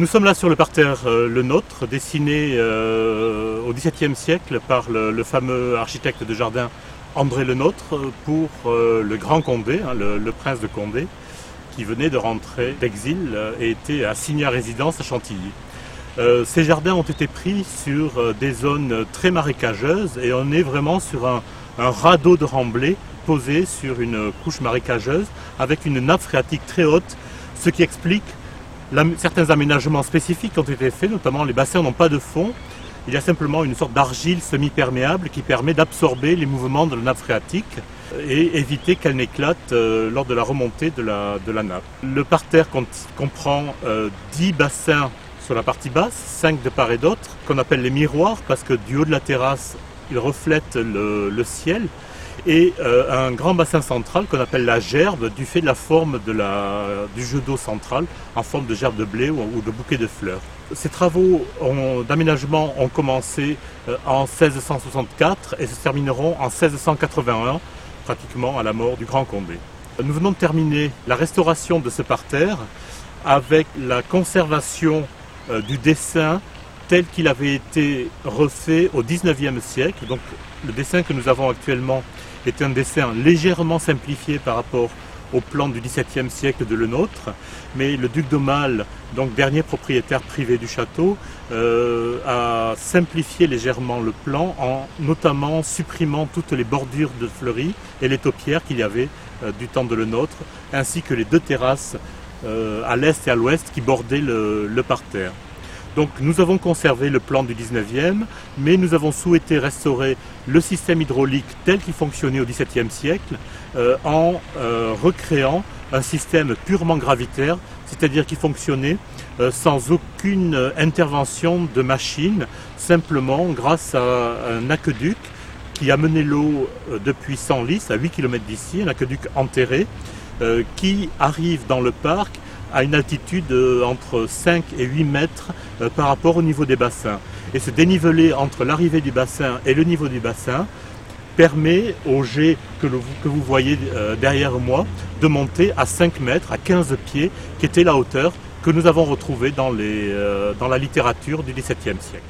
Nous sommes là sur le parterre euh, Le Nôtre, dessiné euh, au XVIIe siècle par le, fameux architecte de jardin André Le Nôtre pour euh, le Grand Condé, hein, le, prince de Condé, qui venait de rentrer d'exil et était assigné à résidence à Chantilly. ces jardins ont été pris sur des zones très marécageuses et on est vraiment sur un, un radeau de remblai posé sur une couche marécageuse avec une nappe phréatique très haute, ce qui explique certains aménagements spécifiques ont été faits, notamment les bassins n'ont pas de fond. Il y a simplement une sorte d'argile semi-perméable qui permet d'absorber les mouvements de la nappe phréatique et éviter qu'elle n'éclate euh, lors de la remontée de la, nappe. Le parterre comprend 10 euh, bassins sur la partie basse, 5 de part et d'autre, qu'on appelle les miroirs parce que du haut de la terrasse, ils reflètent le ciel et euh, un grand bassin central qu'on appelle la gerbe du fait de la forme du jeu d'eau central en forme de gerbe de blé ou, de bouquet de fleurs. Ces travaux d'aménagement ont commencé euh, en 1664 et se termineront en 1681, pratiquement à la mort du Grand Condé. Nous venons de terminer la restauration de ce parterre avec la conservation euh, du dessin tel qu'il avait été refait au 19e siècle. Donc le dessin que nous avons actuellement est un dessin légèrement simplifié par rapport au plan du XVIIe siècle de le nôtre, mais le duc d'Aumale, donc dernier propriétaire privé du château, euh, a simplifié légèrement le plan en notamment supprimant toutes les bordures de fleuris et les taupières qu'il y avait euh, du temps de le nôtre, ainsi que les deux terrasses euh, à l'est et à l'ouest qui bordaient le parterre. Donc nous avons conservé le plan du 19e, mais nous avons souhaité restaurer le système hydraulique tel qu'il fonctionnait au XVIIe siècle euh, en euh, recréant un système purement gravitaire, c'est-à-dire qui fonctionnait euh, sans aucune intervention de machine, simplement grâce à un aqueduc qui amenait l'eau depuis Senlis, à 8 km d'ici, un aqueduc enterré, qui arrive dans le parc à une altitude euh, entre 5 et 8 mètres euh, par rapport au niveau des bassins. Et ce dénivelé entre l'arrivée du bassin et le niveau du bassin permet au jet que, vous voyez euh, derrière moi de monter à 5 mètres, à 15 pieds, qui était la hauteur que nous avons retrouvée dans, dans la littérature du XVIIe siècle.